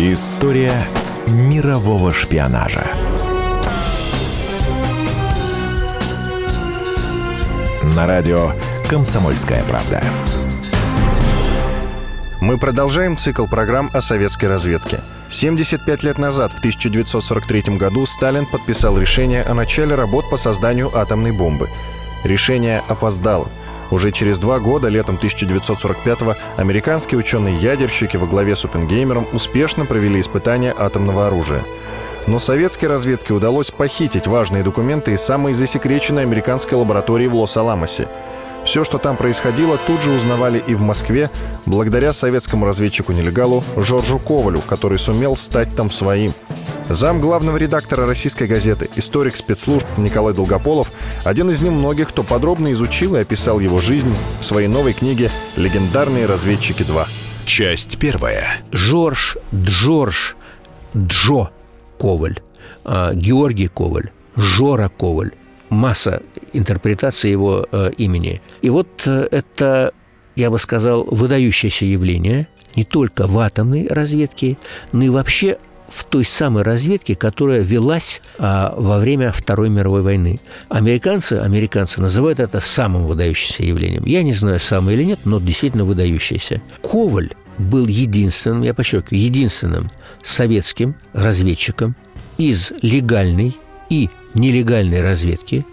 История мирового шпионажа. На радио «Комсомольская правда». Мы продолжаем цикл программ о советской разведке. 75 лет назад, в 1943 году, Сталин подписал решение о начале работ по созданию атомной бомбы. Решение опоздало. Уже через два года, летом 1945-го, американские ученые-ядерщики во главе с Оппенгеймером успешно провели испытания атомного оружия. Но советской разведке удалось похитить важные документы из самой засекреченной американской лаборатории в Лос-Аламосе. Все, что там происходило, тут же узнавали и в Москве, благодаря советскому разведчику-нелегалу Жоржу Ковалю, который сумел стать там своим – Зам главного редактора российской газеты, историк спецслужб Николай Долгополов, один из немногих, кто подробно изучил и описал его жизнь в своей новой книге «Легендарные разведчики 2». Часть первая. Жорж, Джордж, Джо Коваль, а, Георгий Коваль, Жора Коваль. Масса интерпретаций его э, имени. И вот э, это, я бы сказал, выдающееся явление не только в атомной разведке, но и вообще в той самой разведке, которая велась а, во время Второй мировой войны. Американцы, американцы называют это самым выдающимся явлением. Я не знаю, самое или нет, но действительно выдающееся. Коваль был единственным, я подчеркиваю, единственным советским разведчиком из легальной и нелегальной разведки,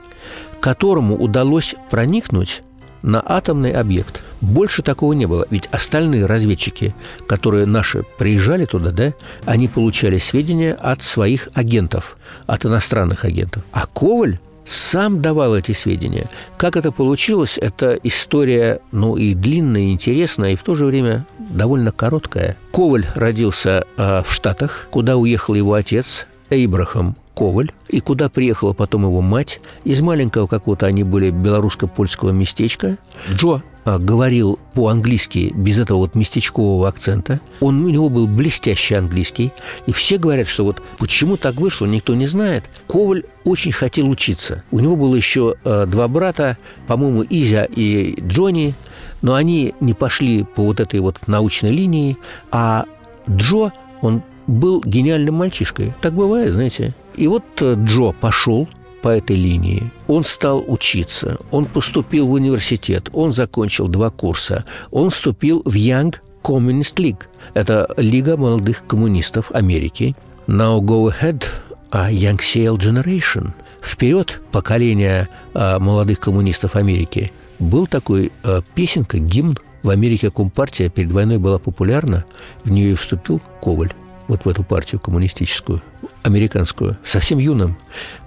которому удалось проникнуть на атомный объект. Больше такого не было. Ведь остальные разведчики, которые наши приезжали туда, да, они получали сведения от своих агентов, от иностранных агентов. А Коваль сам давал эти сведения. Как это получилось, это история, ну, и длинная, и интересная, и в то же время довольно короткая. Коваль родился э, в Штатах, куда уехал его отец Эйбрахам Коваль, и куда приехала потом его мать. Из маленького какого-то они были белорусско-польского местечка. Джо а, говорил по-английски без этого вот местечкового акцента. Он, у него был блестящий английский. И все говорят, что вот почему так вышло, никто не знает. Коваль очень хотел учиться. У него было еще э, два брата, по-моему, Изя и Джонни, но они не пошли по вот этой вот научной линии, а Джо, он был гениальным мальчишкой. Так бывает, знаете. И вот э, Джо пошел по этой линии. Он стал учиться, он поступил в университет, он закончил два курса, он вступил в Young Communist League. Это Лига молодых коммунистов Америки. Now go ahead, a Young Sail Generation. Вперед, поколение а, молодых коммунистов Америки. Был такой а, песенка, гимн в Америке Компартия перед войной была популярна, в нее и вступил Коваль вот в эту партию коммунистическую, американскую, совсем юным,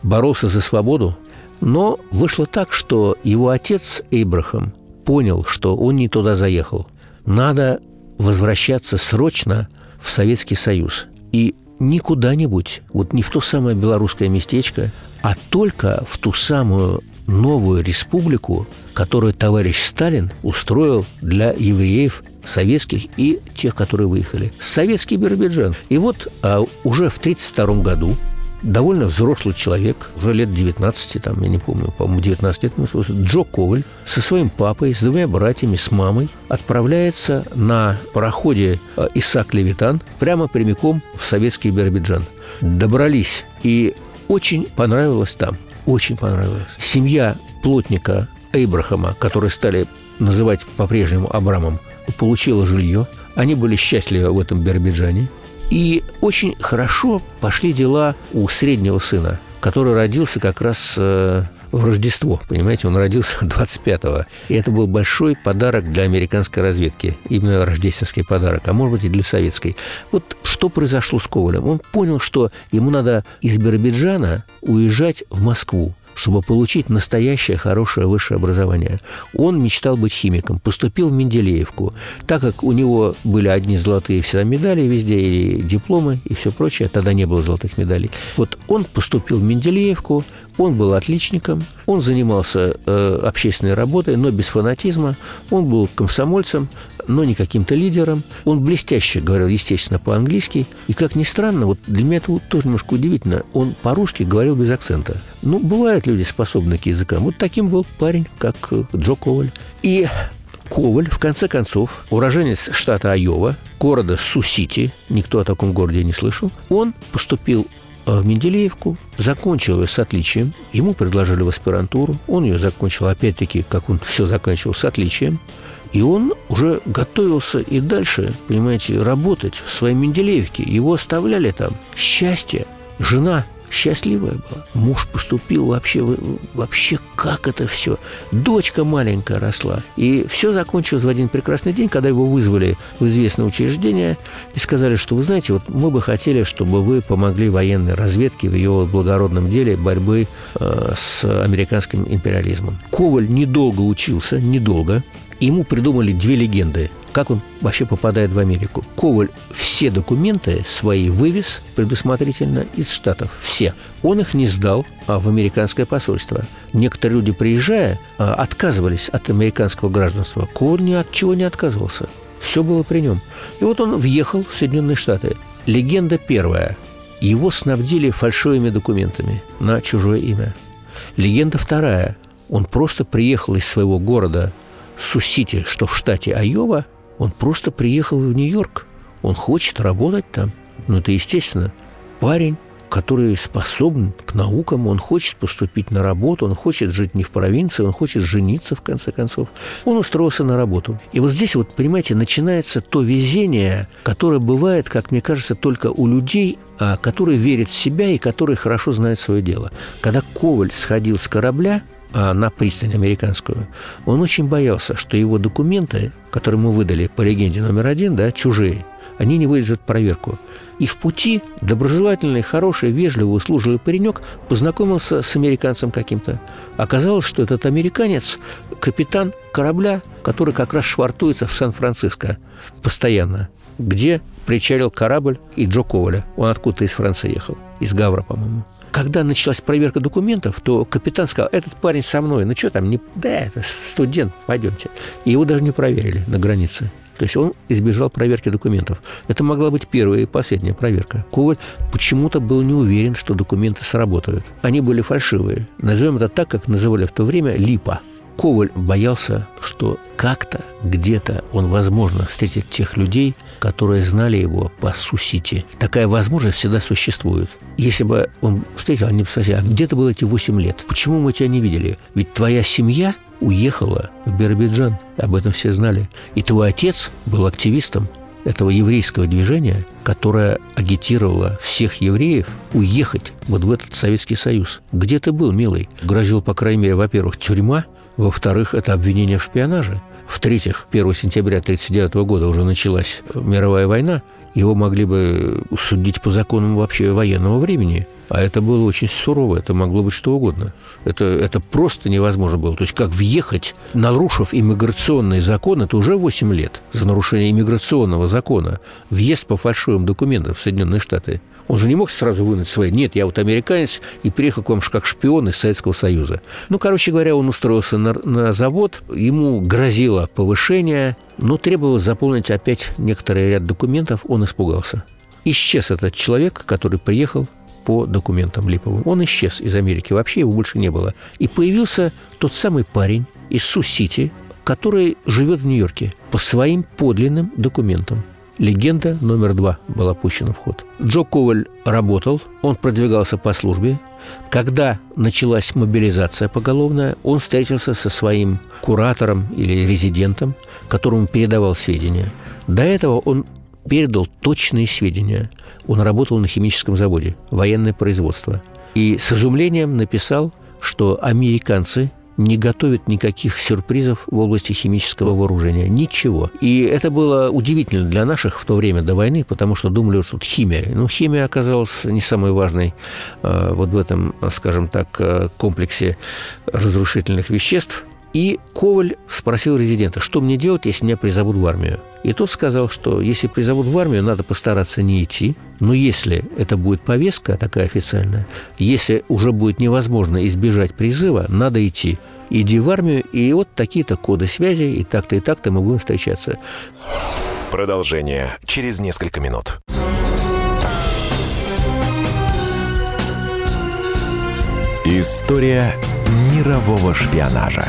боролся за свободу, но вышло так, что его отец Эйбрахам понял, что он не туда заехал. Надо возвращаться срочно в Советский Союз. И не куда-нибудь, вот не в то самое белорусское местечко, а только в ту самую новую республику, которую товарищ Сталин устроил для евреев советских и тех, которые выехали. Советский Биробиджан. И вот а, уже в 1932 году довольно взрослый человек, уже лет 19, там, я не помню, по-моему, 19 лет, Джо Коваль со своим папой, с двумя братьями, с мамой отправляется на пароходе а, Исаак Левитан прямо прямиком в советский Биробиджан. Добрались, и очень понравилось там, очень понравилось. Семья плотника Эйбрахама, которые стали называть по-прежнему Абрамом, получила жилье. Они были счастливы в этом Биробиджане. И очень хорошо пошли дела у среднего сына, который родился как раз э, в Рождество, понимаете, он родился 25-го. И это был большой подарок для американской разведки, именно рождественский подарок, а может быть и для советской. Вот что произошло с Ковалем? Он понял, что ему надо из Биробиджана уезжать в Москву чтобы получить настоящее хорошее высшее образование. Он мечтал быть химиком, поступил в Менделеевку. Так как у него были одни золотые всегда медали везде, и дипломы, и все прочее, тогда не было золотых медалей. Вот он поступил в Менделеевку, он был отличником, он занимался э, общественной работой, но без фанатизма. Он был комсомольцем, но не каким-то лидером. Он блестяще говорил, естественно, по-английски. И, как ни странно, вот для меня это вот тоже немножко удивительно, он по-русски говорил без акцента. Ну, бывают люди, способные к языкам. Вот таким был парень, как э, Джо Коваль. И Коваль, в конце концов, уроженец штата Айова, города Су-Сити, никто о таком городе не слышал, он поступил в Менделеевку, закончил ее с отличием. Ему предложили в аспирантуру. Он ее закончил, опять-таки, как он все заканчивал, с отличием. И он уже готовился и дальше, понимаете, работать в своей Менделеевке. Его оставляли там. Счастье. Жена счастливая была. Муж поступил вообще, вообще как это все. Дочка маленькая росла. И все закончилось в один прекрасный день, когда его вызвали в известное учреждение и сказали, что вы знаете, вот мы бы хотели, чтобы вы помогли военной разведке в ее благородном деле борьбы э, с американским империализмом. Коваль недолго учился, недолго. Ему придумали две легенды, как он вообще попадает в Америку. Коваль все документы свои вывез предусмотрительно из Штатов. Все. Он их не сдал а в американское посольство. Некоторые люди, приезжая, а, отказывались от американского гражданства. Коваль ни от чего не отказывался. Все было при нем. И вот он въехал в Соединенные Штаты. Легенда первая. Его снабдили фальшивыми документами на чужое имя. Легенда вторая. Он просто приехал из своего города Су-Сити, что в штате Айова, он просто приехал в Нью-Йорк. Он хочет работать там. Ну, это естественно. Парень, который способен к наукам, он хочет поступить на работу, он хочет жить не в провинции, он хочет жениться, в конце концов. Он устроился на работу. И вот здесь вот, понимаете, начинается то везение, которое бывает, как мне кажется, только у людей, а, которые верят в себя и которые хорошо знают свое дело. Когда Коваль сходил с корабля, на пристань американскую, он очень боялся, что его документы, которые ему выдали по легенде номер один, да, чужие, они не выдержат проверку. И в пути доброжелательный, хороший, вежливый, услужливый паренек познакомился с американцем каким-то. Оказалось, что этот американец – капитан корабля, который как раз швартуется в Сан-Франциско постоянно, где причалил корабль и Джо Коваля. Он откуда-то из Франции ехал, из Гавра, по-моему. Когда началась проверка документов, то капитан сказал, этот парень со мной, ну что там, не... да, это студент, пойдемте. И его даже не проверили на границе. То есть он избежал проверки документов. Это могла быть первая и последняя проверка. Коваль почему-то был не уверен, что документы сработают. Они были фальшивые. Назовем это так, как называли в то время «липа». Коваль боялся, что как-то, где-то он, возможно, встретит тех людей, которые знали его по Сусити. Такая возможность всегда существует. Если бы он встретил, они бы спросили, а где ты был эти 8 лет? Почему мы тебя не видели? Ведь твоя семья уехала в Биробиджан. Об этом все знали. И твой отец был активистом этого еврейского движения, которое агитировало всех евреев уехать вот в этот Советский Союз. Где ты был, милый? Грозил, по крайней мере, во-первых, тюрьма, во-вторых, это обвинение в шпионаже. В-третьих, 1 сентября 1939 года уже началась мировая война, его могли бы судить по законам вообще военного времени – а это было очень сурово, это могло быть что угодно. Это, это просто невозможно было. То есть как въехать, нарушив иммиграционный закон, это уже 8 лет за нарушение иммиграционного закона. Въезд по фальшивым документам в Соединенные Штаты. Он же не мог сразу вынуть свои. Нет, я вот американец и приехал к вам как шпион из Советского Союза. Ну, короче говоря, он устроился на, на завод, ему грозило повышение, но требовалось заполнить опять некоторый ряд документов, он испугался. Исчез этот человек, который приехал по документам Липовым. Он исчез из Америки, вообще его больше не было. И появился тот самый парень из Су-Сити, который живет в Нью-Йорке по своим подлинным документам. Легенда номер два была пущена в ход. Джо Коваль работал, он продвигался по службе. Когда началась мобилизация поголовная, он встретился со своим куратором или резидентом, которому передавал сведения. До этого он передал точные сведения. Он работал на химическом заводе, военное производство. И с изумлением написал, что американцы не готовят никаких сюрпризов в области химического вооружения. Ничего. И это было удивительно для наших в то время до войны, потому что думали, что тут химия. Но химия оказалась не самой важной э, вот в этом, скажем так, э, комплексе разрушительных веществ. И Коваль спросил резидента, что мне делать, если меня призовут в армию. И тот сказал, что если призовут в армию, надо постараться не идти. Но если это будет повестка такая официальная, если уже будет невозможно избежать призыва, надо идти. Иди в армию, и вот такие-то коды связи, и так-то, и так-то мы будем встречаться. Продолжение через несколько минут. История мирового шпионажа.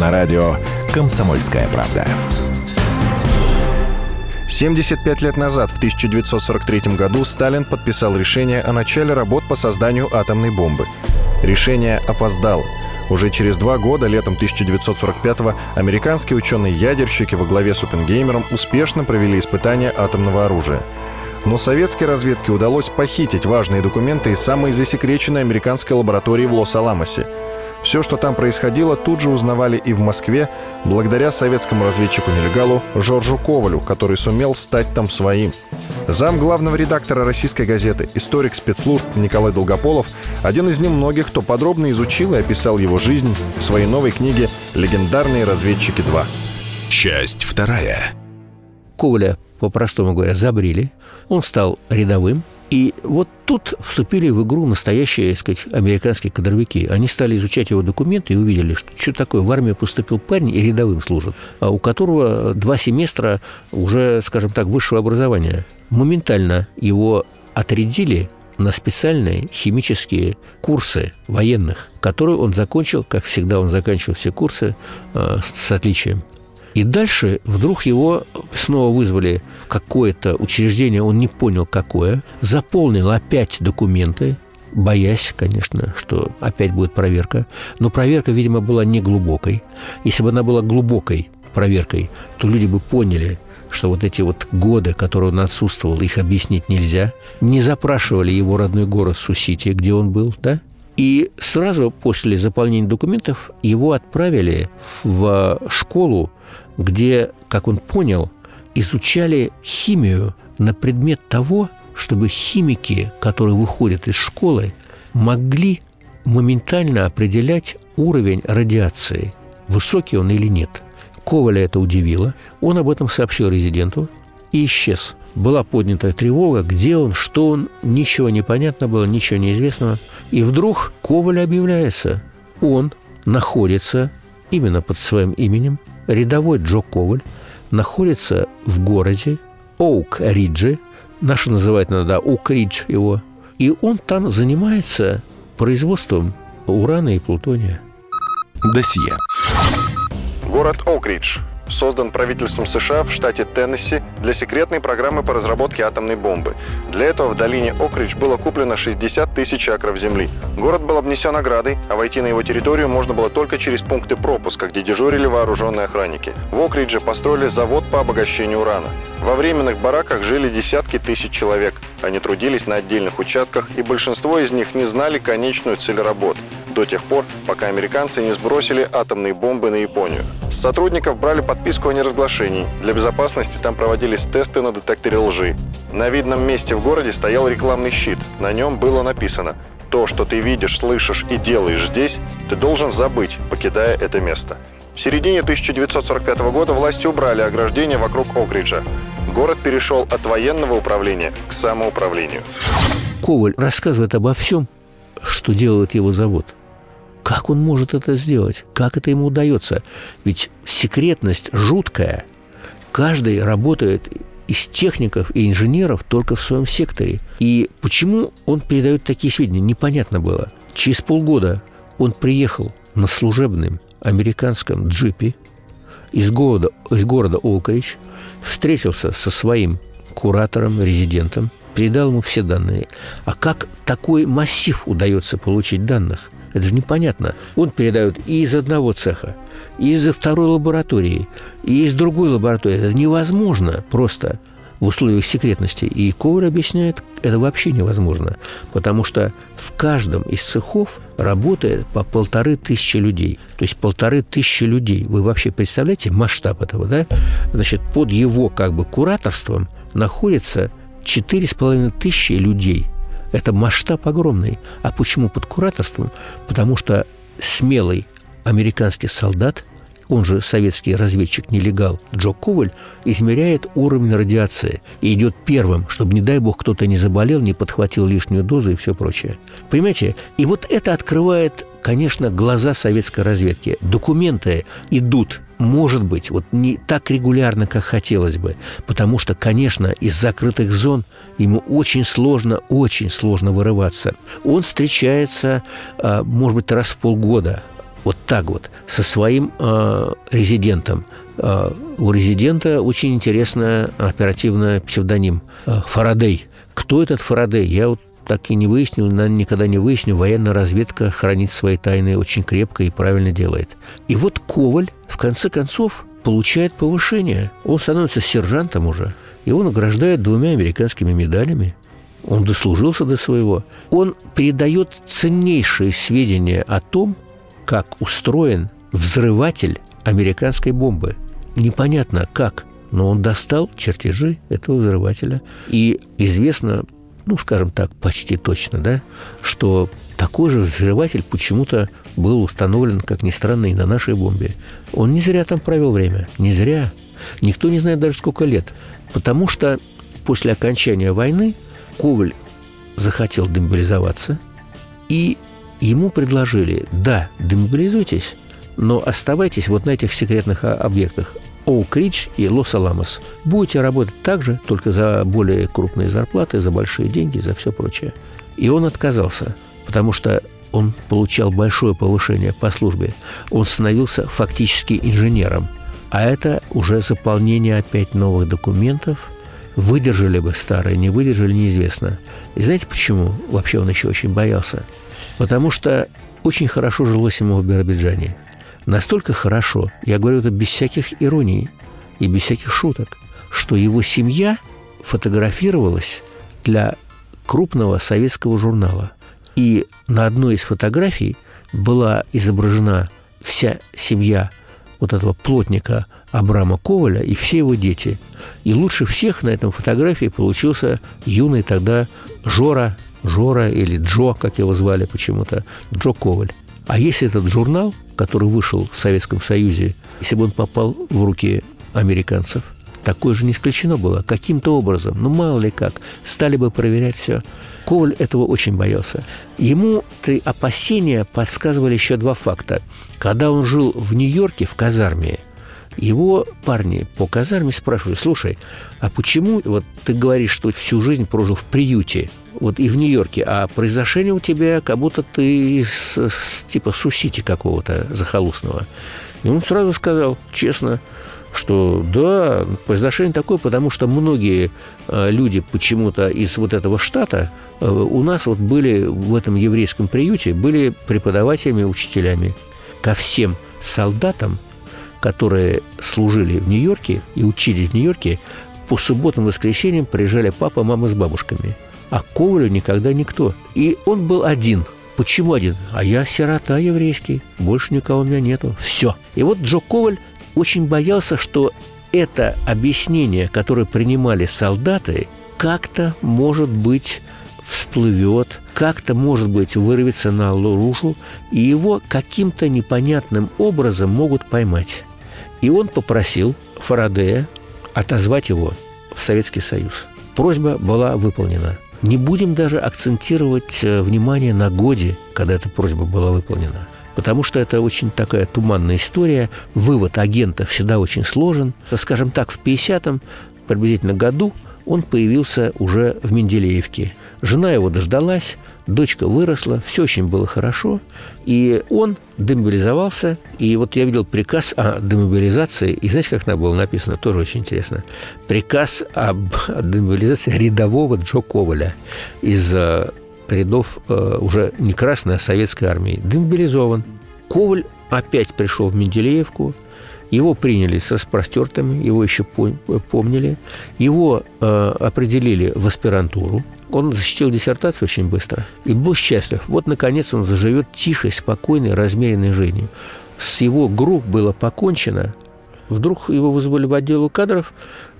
На радио «Комсомольская правда». 75 лет назад, в 1943 году, Сталин подписал решение о начале работ по созданию атомной бомбы. Решение опоздало. Уже через два года, летом 1945-го, американские ученые-ядерщики во главе с Оппенгеймером успешно провели испытания атомного оружия. Но советской разведке удалось похитить важные документы из самой засекреченной американской лаборатории в Лос-Аламосе – все, что там происходило, тут же узнавали и в Москве, благодаря советскому разведчику-нелегалу Жоржу Ковалю, который сумел стать там своим. Зам главного редактора российской газеты, историк спецслужб Николай Долгополов, один из немногих, кто подробно изучил и описал его жизнь в своей новой книге «Легендарные разведчики 2». Часть вторая. Коваля, по-простому говоря, забрили. Он стал рядовым, и вот тут вступили в игру настоящие, так сказать, американские кадровики. Они стали изучать его документы и увидели, что что такое, в армию поступил парень и рядовым служит, а у которого два семестра уже, скажем так, высшего образования. Моментально его отрядили на специальные химические курсы военных, которые он закончил, как всегда он заканчивал все курсы э, с, с отличием. И дальше вдруг его снова вызвали в какое-то учреждение, он не понял какое, заполнил опять документы, боясь, конечно, что опять будет проверка. Но проверка, видимо, была не глубокой. Если бы она была глубокой проверкой, то люди бы поняли, что вот эти вот годы, которые он отсутствовал, их объяснить нельзя. Не запрашивали его родной город Сусити, где он был, да? И сразу после заполнения документов его отправили в школу где, как он понял, изучали химию на предмет того, чтобы химики, которые выходят из школы, могли моментально определять уровень радиации, высокий он или нет. Коваля это удивило. Он об этом сообщил резиденту и исчез. Была поднята тревога, где он, что он, ничего не понятно было, ничего неизвестного. И вдруг Коваль объявляется. Он находится именно под своим именем рядовой Джо Коваль находится в городе Оук-Риджи, наши называют иногда Оук-Ридж его, и он там занимается производством урана и плутония. Досье. Город Оукридж создан правительством США в штате Теннесси для секретной программы по разработке атомной бомбы. Для этого в долине Окридж было куплено 60 тысяч акров земли. Город был обнесен оградой, а войти на его территорию можно было только через пункты пропуска, где дежурили вооруженные охранники. В Окридже построили завод по обогащению урана. Во временных бараках жили десятки тысяч человек. Они трудились на отдельных участках, и большинство из них не знали конечную цель работ до тех пор, пока американцы не сбросили атомные бомбы на Японию. С сотрудников брали подписку о неразглашении. Для безопасности там проводились тесты на детекторе лжи. На видном месте в городе стоял рекламный щит. На нем было написано «То, что ты видишь, слышишь и делаешь здесь, ты должен забыть, покидая это место». В середине 1945 года власти убрали ограждение вокруг Окриджа. Город перешел от военного управления к самоуправлению. Коваль рассказывает обо всем, что делает его завод – как он может это сделать? Как это ему удается? Ведь секретность жуткая. Каждый работает из техников и инженеров только в своем секторе. И почему он передает такие сведения, непонятно было. Через полгода он приехал на служебном американском джипе из города, из города Олкрич, встретился со своим куратором, резидентом, передал ему все данные. А как такой массив удается получить данных – это же непонятно. Он передает и из одного цеха, и из второй лаборатории, и из другой лаборатории. Это невозможно просто в условиях секретности. И Коваль объясняет, это вообще невозможно, потому что в каждом из цехов работает по полторы тысячи людей. То есть полторы тысячи людей. Вы вообще представляете масштаб этого, да? Значит, под его как бы кураторством находится четыре с половиной тысячи людей – это масштаб огромный. А почему под кураторством? Потому что смелый американский солдат, он же советский разведчик-нелегал Джо Коваль, измеряет уровень радиации и идет первым, чтобы, не дай бог, кто-то не заболел, не подхватил лишнюю дозу и все прочее. Понимаете? И вот это открывает, конечно, глаза советской разведки. Документы идут может быть, вот не так регулярно, как хотелось бы, потому что, конечно, из закрытых зон ему очень сложно, очень сложно вырываться. Он встречается, а, может быть, раз в полгода, вот так вот, со своим э, резидентом. Э, у резидента очень интересный оперативный псевдоним Фарадей. Кто этот Фарадей? Я вот так и не выяснил, наверное, никогда не выясню. Военная разведка хранит свои тайны очень крепко и правильно делает. И вот Коваль, в конце концов, получает повышение. Он становится сержантом уже. Его награждают двумя американскими медалями. Он дослужился до своего. Он передает ценнейшие сведения о том, как устроен взрыватель американской бомбы. Непонятно как, но он достал чертежи этого взрывателя. И известно, ну, скажем так, почти точно, да, что такой же взрыватель почему-то был установлен, как ни странно, и на нашей бомбе. Он не зря там провел время, не зря. Никто не знает даже сколько лет. Потому что после окончания войны Коваль захотел демобилизоваться и ему предложили, да, демобилизуйтесь, но оставайтесь вот на этих секретных объектах Оук-Ридж и Лос-Аламос. Будете работать так же, только за более крупные зарплаты, за большие деньги, за все прочее. И он отказался, потому что он получал большое повышение по службе. Он становился фактически инженером. А это уже заполнение опять новых документов. Выдержали бы старые, не выдержали, неизвестно. И знаете почему? Вообще он еще очень боялся потому что очень хорошо жилось ему в Биробиджане. Настолько хорошо, я говорю это без всяких ироний и без всяких шуток, что его семья фотографировалась для крупного советского журнала. И на одной из фотографий была изображена вся семья вот этого плотника Абрама Коваля и все его дети. И лучше всех на этом фотографии получился юный тогда Жора Жора или Джо, как его звали почему-то, Джо Коваль. А если этот журнал, который вышел в Советском Союзе, если бы он попал в руки американцев, такое же не исключено было. Каким-то образом, ну мало ли как, стали бы проверять все. Коваль этого очень боялся. Ему ты опасения подсказывали еще два факта. Когда он жил в Нью-Йорке в казарме, его парни по казарме спрашивали, слушай, а почему вот ты говоришь, что всю жизнь прожил в приюте, вот и в Нью-Йорке, а произошение у тебя, как будто ты из, типа Сусити какого-то захолустного. И он сразу сказал, честно, что да, произошение такое, потому что многие э, люди почему-то из вот этого штата э, у нас вот были в этом еврейском приюте, были преподавателями, учителями. Ко всем солдатам, которые служили в Нью-Йорке и учились в Нью-Йорке, по субботам и воскресеньям приезжали папа, мама с бабушками – а Ковалю никогда никто. И он был один. Почему один? А я сирота еврейский, больше никого у меня нету. Все. И вот Джо Коваль очень боялся, что это объяснение, которое принимали солдаты, как-то, может быть, всплывет, как-то, может быть, вырвется на лурушу, и его каким-то непонятным образом могут поймать. И он попросил Фарадея отозвать его в Советский Союз. Просьба была выполнена – не будем даже акцентировать э, внимание на годе, когда эта просьба была выполнена. Потому что это очень такая туманная история. Вывод агента всегда очень сложен. Скажем так, в 50-м приблизительно году он появился уже в Менделеевке. Жена его дождалась, дочка выросла, все очень было хорошо, и он демобилизовался, и вот я видел приказ о демобилизации, и знаете, как там было написано, тоже очень интересно, приказ об демобилизации рядового Джо Коваля из э, рядов э, уже не Красной, а Советской армии. Демобилизован. Коваль опять пришел в Менделеевку, его приняли с распростертыми, его еще помнили. Его э, определили в аспирантуру. Он защитил диссертацию очень быстро и был счастлив. Вот, наконец, он заживет тихой, спокойной, размеренной жизнью. С его групп было покончено. Вдруг его вызвали в отделу кадров,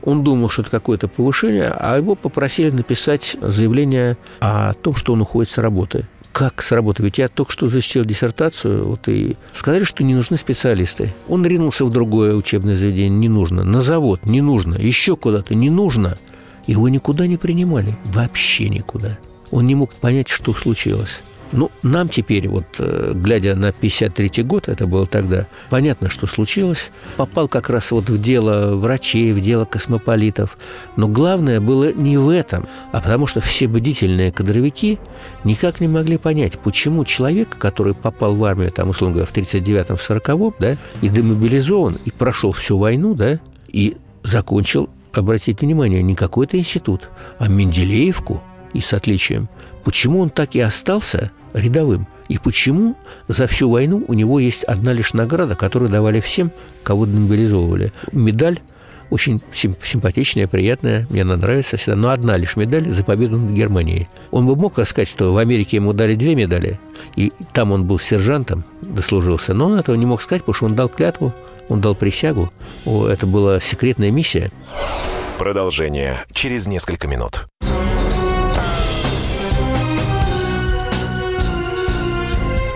он думал, что это какое-то повышение, а его попросили написать заявление о том, что он уходит с работы. Как сработать? Я только что защитил диссертацию, вот и сказали, что не нужны специалисты. Он ринулся в другое учебное заведение, не нужно. На завод не нужно, еще куда-то не нужно. Его никуда не принимали, вообще никуда. Он не мог понять, что случилось. Ну, нам теперь, вот, э, глядя на 53 год, это было тогда, понятно, что случилось. Попал как раз вот в дело врачей, в дело космополитов. Но главное было не в этом, а потому что все бдительные кадровики никак не могли понять, почему человек, который попал в армию, там, условно говоря, в 39-м, в 40-м, да, и демобилизован, и прошел всю войну, да, и закончил, обратите внимание, не какой-то институт, а Менделеевку, и с отличием. Почему он так и остался рядовым. И почему за всю войну у него есть одна лишь награда, которую давали всем, кого демобилизовывали? Медаль очень симпатичная, приятная, мне она нравится всегда, но одна лишь медаль за победу над Германией. Он бы мог сказать, что в Америке ему дали две медали, и там он был сержантом, дослужился, но он этого не мог сказать, потому что он дал клятву, он дал присягу, это была секретная миссия. Продолжение через несколько минут.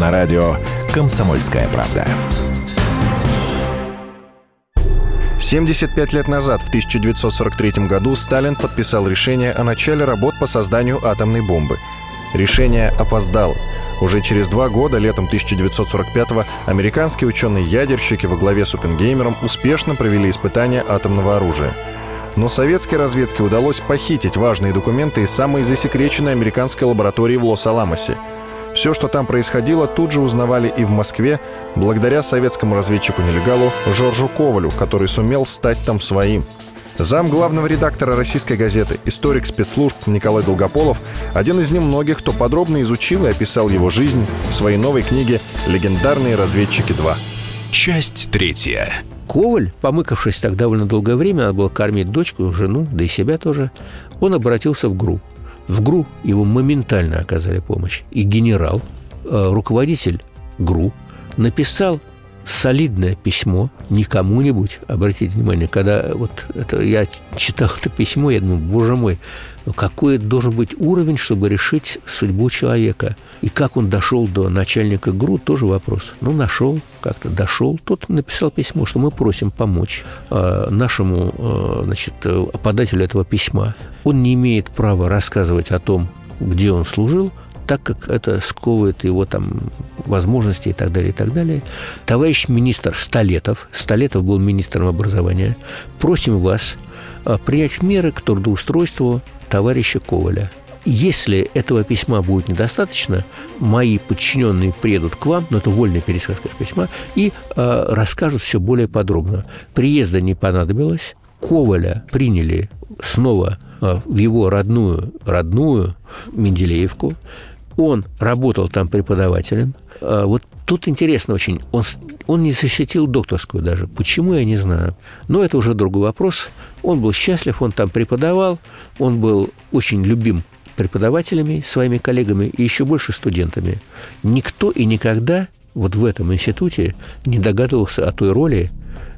На радио «Комсомольская правда». 75 лет назад, в 1943 году, Сталин подписал решение о начале работ по созданию атомной бомбы. Решение опоздало. Уже через два года, летом 1945-го, американские ученые-ядерщики во главе с Оппенгеймером успешно провели испытания атомного оружия. Но советской разведке удалось похитить важные документы из самой засекреченной американской лаборатории в Лос-Аламосе – все, что там происходило, тут же узнавали и в Москве, благодаря советскому разведчику-нелегалу Жоржу Ковалю, который сумел стать там своим. Зам главного редактора российской газеты, историк спецслужб Николай Долгополов, один из немногих, кто подробно изучил и описал его жизнь в своей новой книге «Легендарные разведчики 2». Часть третья. Коваль, помыкавшись так довольно долгое время, надо было кормить дочку, жену, да и себя тоже, он обратился в ГРУ. В ГРУ его моментально оказали помощь. И генерал, э, руководитель ГРУ, написал солидное письмо не кому-нибудь, обратите внимание, когда вот это, я читал это письмо, я думаю, боже мой, какой должен быть уровень, чтобы решить судьбу человека? И как он дошел до начальника ГРУ, тоже вопрос. Ну, нашел, как-то дошел. Тот написал письмо, что мы просим помочь э, нашему э, значит, подателю этого письма. Он не имеет права рассказывать о том, где он служил, так как это сковывает его там возможности и так далее, и так далее. Товарищ министр Столетов, Столетов был министром образования, просим вас принять меры к трудоустройству товарища Коваля. Если этого письма будет недостаточно, мои подчиненные приедут к вам, но это вольный пересказ письма, и э, расскажут все более подробно. Приезда не понадобилось, Коваля приняли снова э, в его родную, родную Менделеевку. Он работал там преподавателем. А вот тут интересно очень, он, он не защитил докторскую даже. Почему, я не знаю. Но это уже другой вопрос. Он был счастлив, он там преподавал, он был очень любим преподавателями, своими коллегами и еще больше студентами. Никто и никогда вот в этом институте не догадывался о той роли,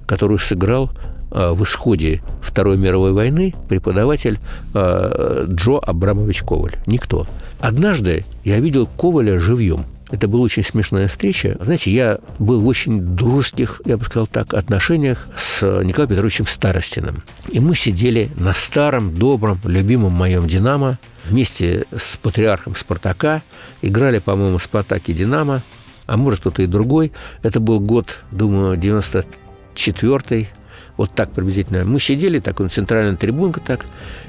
которую сыграл а, в исходе Второй мировой войны преподаватель а, Джо Абрамович Коваль. Никто. Однажды я видел Коваля живьем. Это была очень смешная встреча. Знаете, я был в очень дружеских, я бы сказал так, отношениях с Николаем Петровичем Старостиным. И мы сидели на старом, добром, любимом моем «Динамо» вместе с патриархом Спартака. Играли, по-моему, «Спартак» и «Динамо», а может, кто-то и другой. Это был год, думаю, 94-й, вот так приблизительно. Мы сидели, такой центральная трибунка так,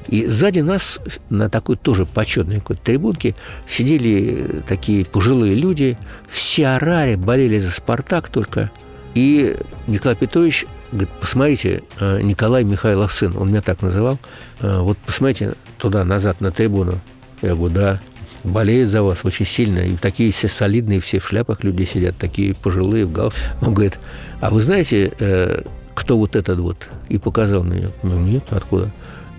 и сзади нас на такой тоже почетной какой-то трибунке сидели такие пожилые люди, все орали, болели за «Спартак» только. И Николай Петрович говорит, посмотрите, э, Николай Михайлов сын, он меня так называл, э, вот посмотрите туда, назад, на трибуну. Я говорю, да, болеет за вас очень сильно. И такие все солидные, все в шляпах люди сидят, такие пожилые, в галстуке. Он говорит, а вы знаете, э, кто вот этот вот? И показал мне. Ну, нет, откуда?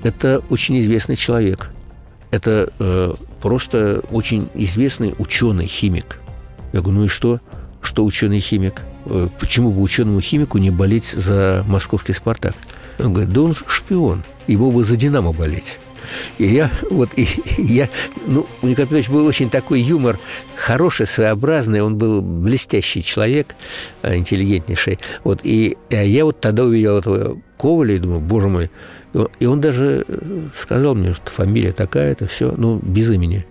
Это очень известный человек. Это э, просто очень известный ученый-химик. Я говорю, ну и что? Что ученый-химик? Э, почему бы ученому химику не болеть за московский «Спартак»? Он говорит, да он шпион, его бы за «Динамо» болеть. И я, вот, и, я, ну, у Николая Петровича был очень такой юмор, хороший, своеобразный, он был блестящий человек, э, интеллигентнейший. Вот, и я вот тогда увидел этого Коваля и думаю, боже мой, и он даже э, сказал мне, что фамилия такая-то, все, ну, без имени.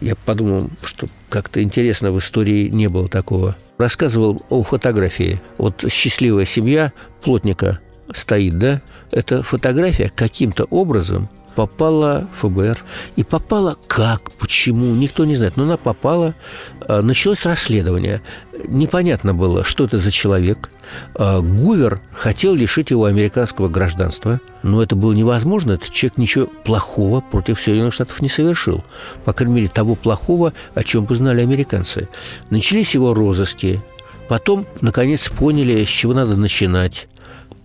Я подумал, что как-то интересно, в истории не было такого. Рассказывал о фотографии. Вот счастливая семья плотника стоит, да? Это фотография каким-то образом попала в ФБР. И попала как, почему, никто не знает. Но она попала, а, началось расследование. Непонятно было, что это за человек. А, Гувер хотел лишить его американского гражданства, но это было невозможно. Этот человек ничего плохого против Соединенных Штатов не совершил. По крайней мере, того плохого, о чем бы знали американцы. Начались его розыски. Потом, наконец, поняли, с чего надо начинать.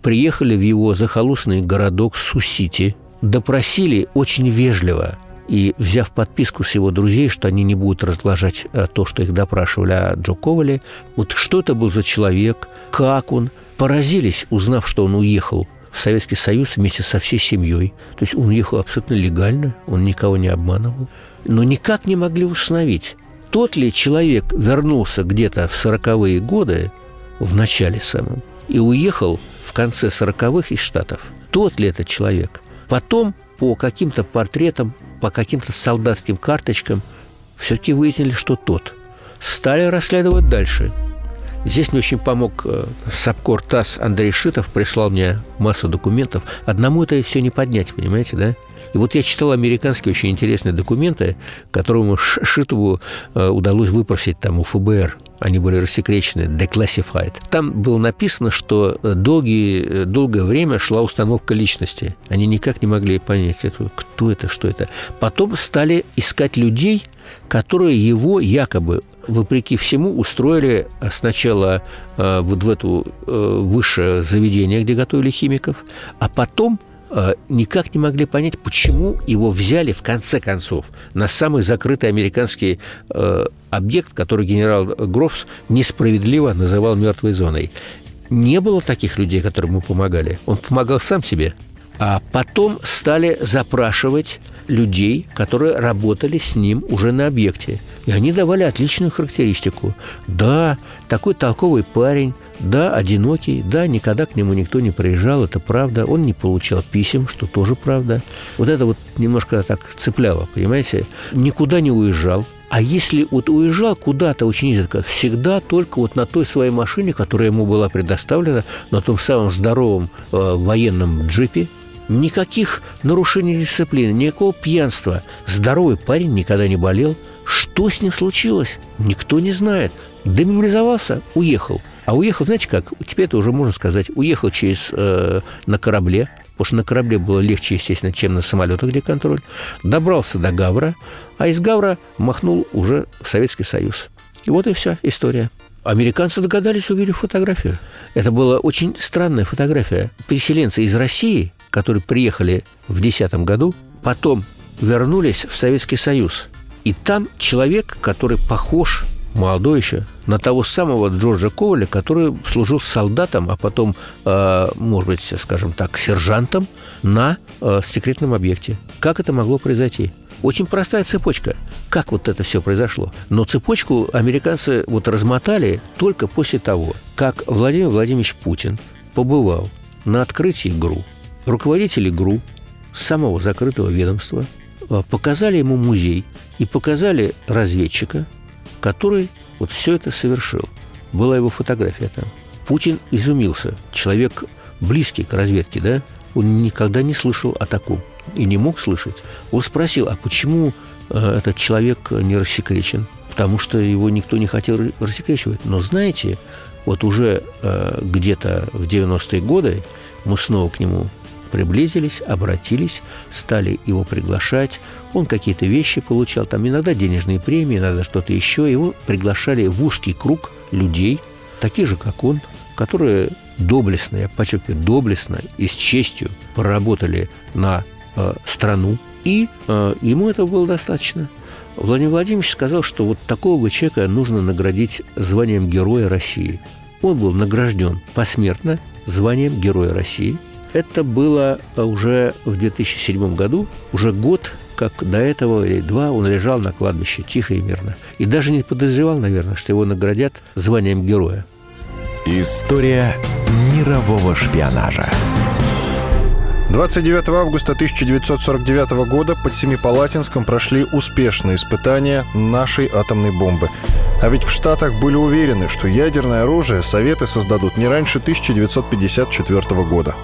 Приехали в его захолустный городок Су-Сити – допросили очень вежливо и, взяв подписку с его друзей, что они не будут разглашать э, то, что их допрашивали о Джо Ковале, вот что это был за человек, как он, поразились, узнав, что он уехал в Советский Союз вместе со всей семьей. То есть он уехал абсолютно легально, он никого не обманывал. Но никак не могли установить, тот ли человек вернулся где-то в сороковые годы, в начале самом, и уехал в конце сороковых из Штатов. Тот ли это человек – Потом по каким-то портретам, по каким-то солдатским карточкам все-таки выяснили, что тот. Стали расследовать дальше. Здесь мне очень помог э, Сапкор ТАСС Андрей Шитов, прислал мне массу документов. Одному это все не поднять, понимаете, да? И вот я читал американские очень интересные документы, которому Шитову э, удалось выпросить там у ФБР они были рассекречены, declassified. Там было написано, что долгие, долгое время шла установка личности. Они никак не могли понять, это, кто это, что это. Потом стали искать людей, которые его якобы, вопреки всему, устроили сначала э, вот в это э, высшее заведение, где готовили химиков, а потом Э, никак не могли понять, почему его взяли в конце концов на самый закрытый американский э, объект, который генерал Грофс несправедливо называл мертвой зоной. Не было таких людей, которым ему помогали. Он помогал сам себе. А потом стали запрашивать людей, которые работали с ним уже на объекте. И они давали отличную характеристику. Да, такой толковый парень, да, одинокий, да, никогда к нему никто не приезжал, это правда. Он не получал писем, что тоже правда. Вот это вот немножко так цепляло, понимаете? Никуда не уезжал, а если вот уезжал куда-то очень изредка, всегда только вот на той своей машине, которая ему была предоставлена, на том самом здоровом э, военном джипе, никаких нарушений дисциплины, никакого пьянства. Здоровый парень никогда не болел. Что с ним случилось? Никто не знает. Демобилизовался, уехал. А уехал, знаете как, теперь это уже можно сказать, уехал через, э, на корабле, потому что на корабле было легче, естественно, чем на самолетах, где контроль, добрался до Гавра, а из Гавра махнул уже в Советский Союз. И вот и вся история. Американцы догадались, увидели фотографию. Это была очень странная фотография. Переселенцы из России, которые приехали в 2010 году, потом вернулись в Советский Союз. И там человек, который похож молодой еще, на того самого Джорджа Коваля, который служил солдатом, а потом, э, может быть, скажем так, сержантом на э, секретном объекте. Как это могло произойти? Очень простая цепочка. Как вот это все произошло? Но цепочку американцы вот размотали только после того, как Владимир Владимирович Путин побывал на открытии ГРУ. Руководители ГРУ самого закрытого ведомства э, показали ему музей и показали разведчика, который вот все это совершил. Была его фотография там. Путин изумился. Человек близкий к разведке, да? Он никогда не слышал о таком и не мог слышать. Он спросил, а почему э, этот человек не рассекречен? потому что его никто не хотел рассекречивать. Но знаете, вот уже э, где-то в 90-е годы мы снова к нему приблизились, обратились, стали его приглашать. Он какие-то вещи получал, там иногда денежные премии, иногда что-то еще. Его приглашали в узкий круг людей, таких же, как он, которые доблестно, я подчеркиваю, доблестно и с честью проработали на э, страну, и э, ему этого было достаточно. Владимир Владимирович сказал, что вот такого человека нужно наградить званием Героя России. Он был награжден посмертно званием Героя России. Это было уже в 2007 году, уже год, как до этого или два он лежал на кладбище тихо и мирно. И даже не подозревал, наверное, что его наградят званием Героя. История мирового шпионажа. 29 августа 1949 года под Семипалатинском прошли успешные испытания нашей атомной бомбы. А ведь в Штатах были уверены, что ядерное оружие Советы создадут не раньше 1954 года.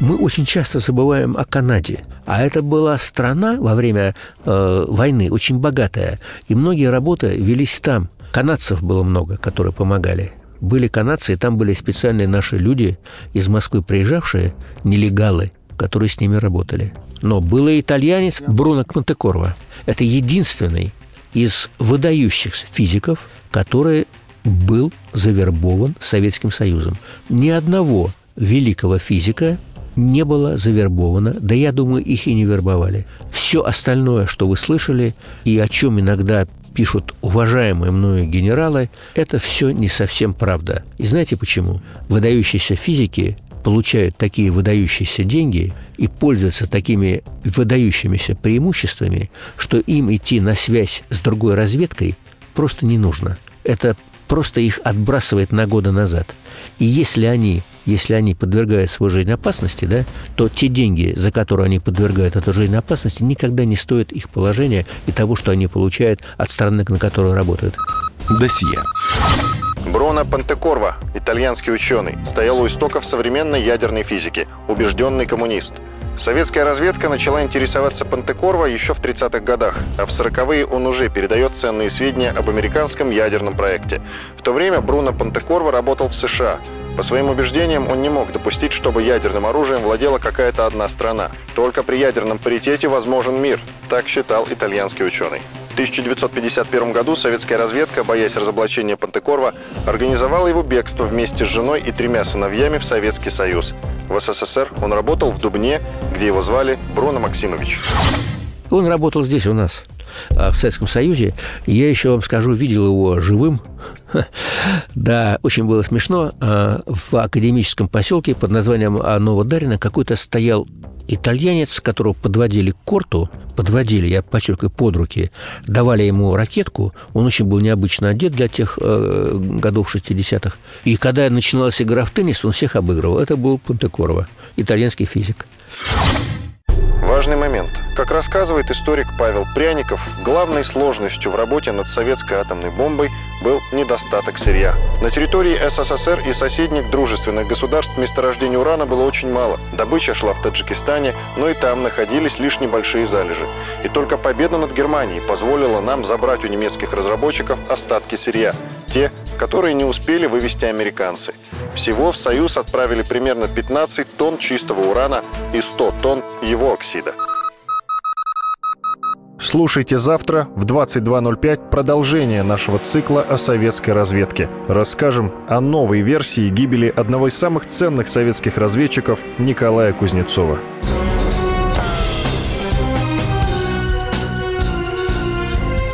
Мы очень часто забываем о Канаде. А это была страна во время э, войны очень богатая. И многие работы велись там. Канадцев было много, которые помогали были канадцы, и там были специальные наши люди из Москвы приезжавшие, нелегалы, которые с ними работали. Но был и итальянец Бруно Квантекорво. Это единственный из выдающихся физиков, который был завербован Советским Союзом. Ни одного великого физика не было завербовано, да я думаю, их и не вербовали. Все остальное, что вы слышали, и о чем иногда пишут уважаемые мною генералы, это все не совсем правда. И знаете почему? Выдающиеся физики получают такие выдающиеся деньги и пользуются такими выдающимися преимуществами, что им идти на связь с другой разведкой просто не нужно. Это просто их отбрасывает на годы назад. И если они если они подвергают свою жизнь опасности, да, то те деньги, за которые они подвергают эту жизнь опасности, никогда не стоят их положения и того, что они получают от страны, на которой работают. Досье. Бруно Пантекорво, итальянский ученый, стоял у истоков современной ядерной физики, убежденный коммунист – Советская разведка начала интересоваться Пантекорво еще в 30-х годах, а в 40-е он уже передает ценные сведения об американском ядерном проекте. В то время Бруно Пантекорво работал в США. По своим убеждениям он не мог допустить, чтобы ядерным оружием владела какая-то одна страна. Только при ядерном паритете возможен мир, так считал итальянский ученый. В 1951 году советская разведка, боясь разоблачения Пантекорва, организовала его бегство вместе с женой и тремя сыновьями в Советский Союз. В СССР он работал в Дубне, где его звали Бруно Максимович. Он работал здесь у нас, а, в Советском Союзе. Я еще вам скажу, видел его живым. Да, очень было смешно. А, в академическом поселке под названием Новодарина какой-то стоял итальянец, которого подводили к корту, подводили, я подчеркиваю, под руки, давали ему ракетку, он очень был необычно одет для тех э, годов 60-х, и когда начиналась игра в теннис, он всех обыгрывал. Это был Пантекорова, итальянский физик. Важный момент. Как рассказывает историк Павел Пряников, главной сложностью в работе над советской атомной бомбой был недостаток сырья. На территории СССР и соседних дружественных государств месторождений урана было очень мало. Добыча шла в Таджикистане, но и там находились лишь небольшие залежи. И только победа над Германией позволила нам забрать у немецких разработчиков остатки сырья. Те, которые не успели вывести американцы. Всего в Союз отправили примерно 15 тонн чистого урана и 100 тонн его оксида. Слушайте завтра в 22.05 продолжение нашего цикла о советской разведке. Расскажем о новой версии гибели одного из самых ценных советских разведчиков Николая Кузнецова.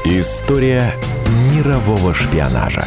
История мирового шпионажа.